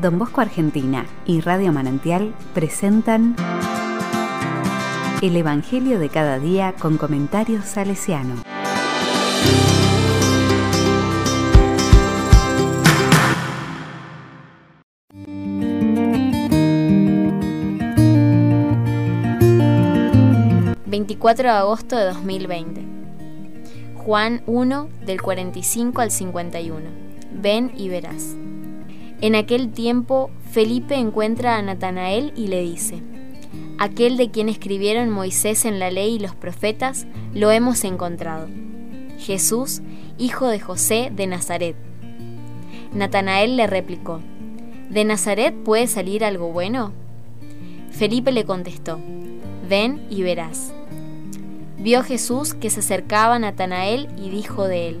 Don Bosco Argentina y Radio Manantial presentan El Evangelio de cada día con comentarios salesiano. ...24 de agosto de 2020... Juan 1 del 45 al 51. Ven y verás. En aquel tiempo Felipe encuentra a Natanael y le dice, Aquel de quien escribieron Moisés en la ley y los profetas, lo hemos encontrado. Jesús, hijo de José de Nazaret. Natanael le replicó, ¿De Nazaret puede salir algo bueno? Felipe le contestó, Ven y verás. Vio Jesús que se acercaba a Natanael y dijo de él,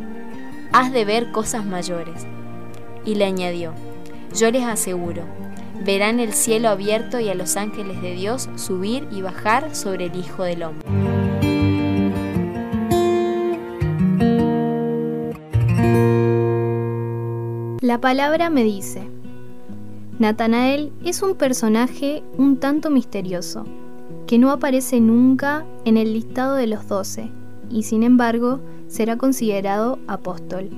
Has de ver cosas mayores y le añadió, yo les aseguro, verán el cielo abierto y a los ángeles de Dios subir y bajar sobre el Hijo del Hombre. La palabra me dice, Natanael es un personaje un tanto misterioso, que no aparece nunca en el listado de los doce, y sin embargo será considerado apóstol.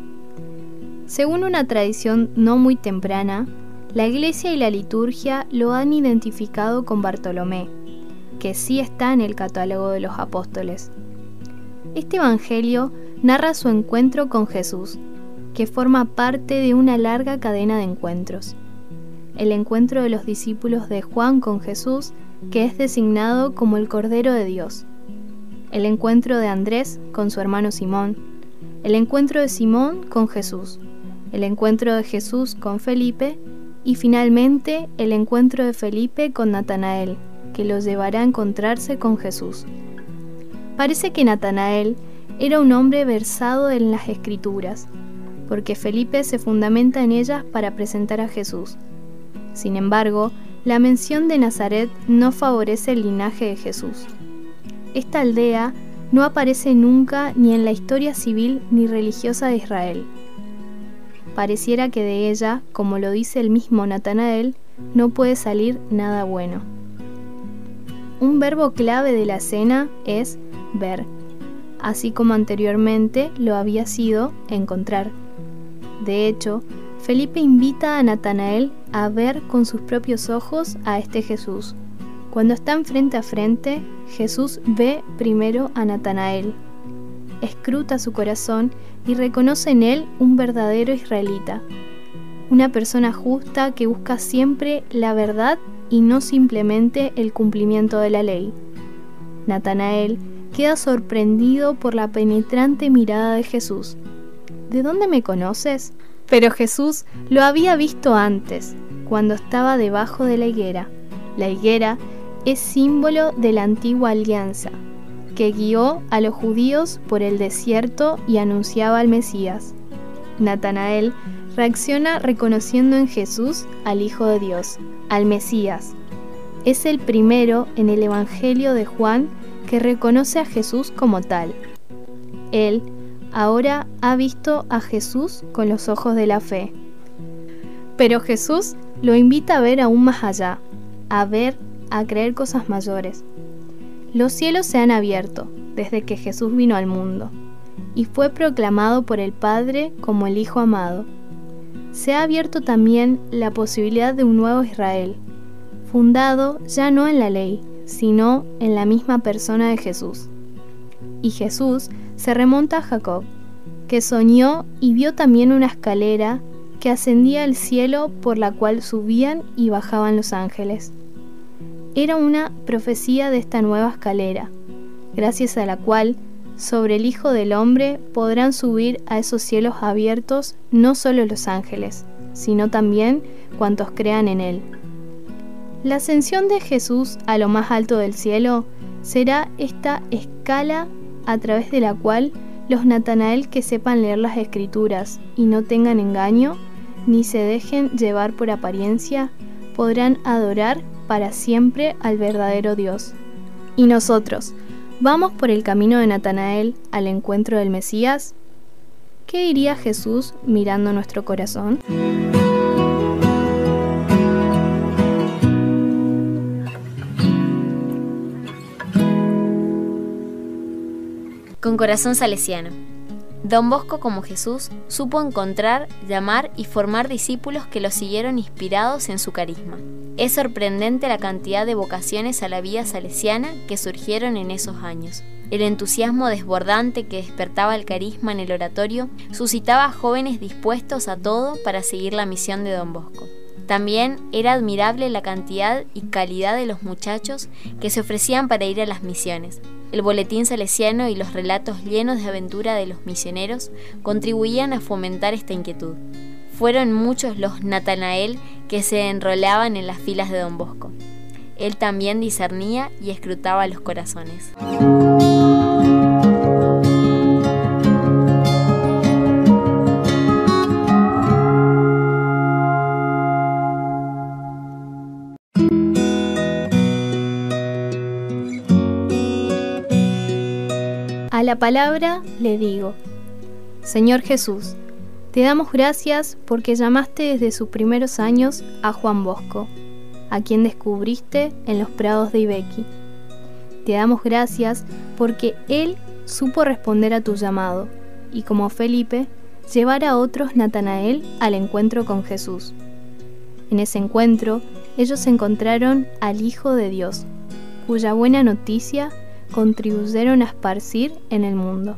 Según una tradición no muy temprana, la iglesia y la liturgia lo han identificado con Bartolomé, que sí está en el catálogo de los apóstoles. Este Evangelio narra su encuentro con Jesús, que forma parte de una larga cadena de encuentros. El encuentro de los discípulos de Juan con Jesús, que es designado como el Cordero de Dios. El encuentro de Andrés con su hermano Simón. El encuentro de Simón con Jesús el encuentro de Jesús con Felipe y finalmente el encuentro de Felipe con Natanael, que los llevará a encontrarse con Jesús. Parece que Natanael era un hombre versado en las escrituras, porque Felipe se fundamenta en ellas para presentar a Jesús. Sin embargo, la mención de Nazaret no favorece el linaje de Jesús. Esta aldea no aparece nunca ni en la historia civil ni religiosa de Israel pareciera que de ella, como lo dice el mismo Natanael, no puede salir nada bueno. Un verbo clave de la cena es ver, así como anteriormente lo había sido encontrar. De hecho, Felipe invita a Natanael a ver con sus propios ojos a este Jesús. Cuando están frente a frente, Jesús ve primero a Natanael, escruta su corazón y reconoce en él un verdadero israelita, una persona justa que busca siempre la verdad y no simplemente el cumplimiento de la ley. Natanael queda sorprendido por la penetrante mirada de Jesús. ¿De dónde me conoces? Pero Jesús lo había visto antes, cuando estaba debajo de la higuera. La higuera es símbolo de la antigua alianza, que guió a los judíos por el desierto y anunciaba al Mesías. Natanael reacciona reconociendo en Jesús al Hijo de Dios, al Mesías. Es el primero en el Evangelio de Juan que reconoce a Jesús como tal. Él ahora ha visto a Jesús con los ojos de la fe. Pero Jesús lo invita a ver aún más allá, a ver, a creer cosas mayores. Los cielos se han abierto desde que Jesús vino al mundo y fue proclamado por el Padre como el Hijo amado. Se ha abierto también la posibilidad de un nuevo Israel, fundado ya no en la ley, sino en la misma persona de Jesús. Y Jesús se remonta a Jacob, que soñó y vio también una escalera que ascendía al cielo por la cual subían y bajaban los ángeles era una profecía de esta nueva escalera, gracias a la cual sobre el Hijo del Hombre podrán subir a esos cielos abiertos no solo los ángeles, sino también cuantos crean en Él. La ascensión de Jesús a lo más alto del cielo será esta escala a través de la cual los Natanael que sepan leer las escrituras y no tengan engaño, ni se dejen llevar por apariencia, podrán adorar para siempre al verdadero Dios. Y nosotros, ¿vamos por el camino de Natanael al encuentro del Mesías? ¿Qué diría Jesús mirando nuestro corazón? Con corazón salesiano. Don Bosco, como Jesús, supo encontrar, llamar y formar discípulos que lo siguieron inspirados en su carisma. Es sorprendente la cantidad de vocaciones a la vida salesiana que surgieron en esos años. El entusiasmo desbordante que despertaba el carisma en el oratorio suscitaba jóvenes dispuestos a todo para seguir la misión de Don Bosco. También era admirable la cantidad y calidad de los muchachos que se ofrecían para ir a las misiones, el boletín salesiano y los relatos llenos de aventura de los misioneros contribuían a fomentar esta inquietud. Fueron muchos los Natanael que se enrolaban en las filas de don Bosco. Él también discernía y escrutaba los corazones. la palabra le digo, Señor Jesús, te damos gracias porque llamaste desde sus primeros años a Juan Bosco, a quien descubriste en los prados de Ibequi. Te damos gracias porque él supo responder a tu llamado y como Felipe, llevar a otros Natanael al encuentro con Jesús. En ese encuentro, ellos encontraron al Hijo de Dios, cuya buena noticia contribuyeron a esparcir en el mundo.